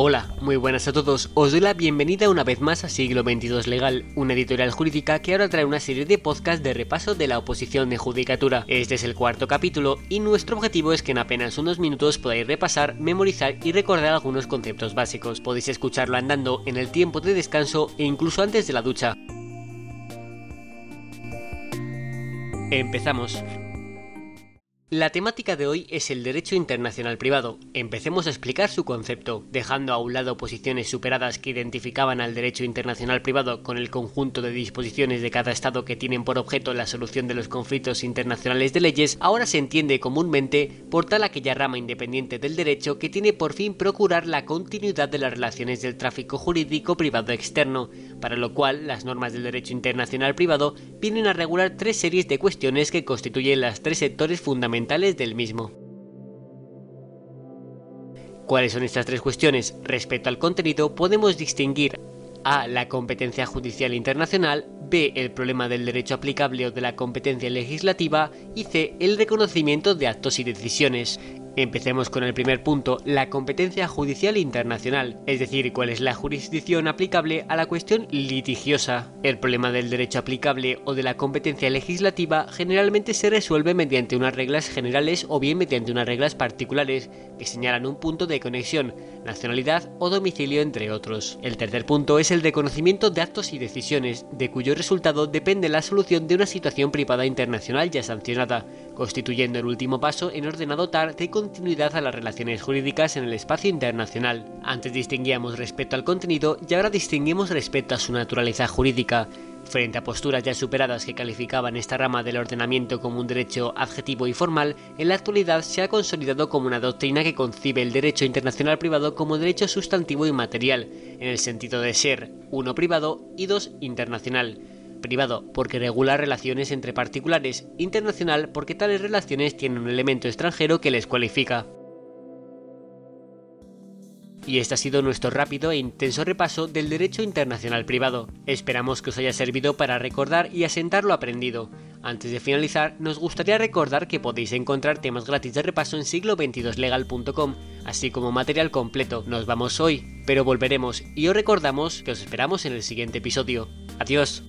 Hola, muy buenas a todos. Os doy la bienvenida una vez más a Siglo XXII Legal, una editorial jurídica que ahora trae una serie de podcasts de repaso de la oposición de judicatura. Este es el cuarto capítulo y nuestro objetivo es que en apenas unos minutos podáis repasar, memorizar y recordar algunos conceptos básicos. Podéis escucharlo andando en el tiempo de descanso e incluso antes de la ducha. Empezamos. La temática de hoy es el derecho internacional privado. Empecemos a explicar su concepto, dejando a un lado posiciones superadas que identificaban al derecho internacional privado con el conjunto de disposiciones de cada Estado que tienen por objeto la solución de los conflictos internacionales de leyes, ahora se entiende comúnmente por tal aquella rama independiente del derecho que tiene por fin procurar la continuidad de las relaciones del tráfico jurídico privado externo, para lo cual las normas del derecho internacional privado vienen a regular tres series de cuestiones que constituyen las tres sectores fundamentales del mismo. ¿Cuáles son estas tres cuestiones? Respecto al contenido podemos distinguir a. la competencia judicial internacional, B. el problema del derecho aplicable o de la competencia legislativa y C. el reconocimiento de actos y decisiones. Empecemos con el primer punto, la competencia judicial internacional, es decir, cuál es la jurisdicción aplicable a la cuestión litigiosa. El problema del derecho aplicable o de la competencia legislativa generalmente se resuelve mediante unas reglas generales o bien mediante unas reglas particulares que señalan un punto de conexión, nacionalidad o domicilio entre otros. El tercer punto es el de conocimiento de actos y decisiones, de cuyo resultado depende la solución de una situación privada internacional ya sancionada, constituyendo el último paso en orden a dotar de continuidad a las relaciones jurídicas en el espacio internacional. Antes distinguíamos respecto al contenido y ahora distinguimos respecto a su naturaleza jurídica. Frente a posturas ya superadas que calificaban esta rama del ordenamiento como un derecho adjetivo y formal, en la actualidad se ha consolidado como una doctrina que concibe el derecho internacional privado como derecho sustantivo y material, en el sentido de ser, uno privado y dos internacional privado porque regula relaciones entre particulares, internacional porque tales relaciones tienen un elemento extranjero que les cualifica. Y este ha sido nuestro rápido e intenso repaso del derecho internacional privado. Esperamos que os haya servido para recordar y asentar lo aprendido. Antes de finalizar, nos gustaría recordar que podéis encontrar temas gratis de repaso en siglo22legal.com, así como material completo. Nos vamos hoy, pero volveremos y os recordamos que os esperamos en el siguiente episodio. Adiós.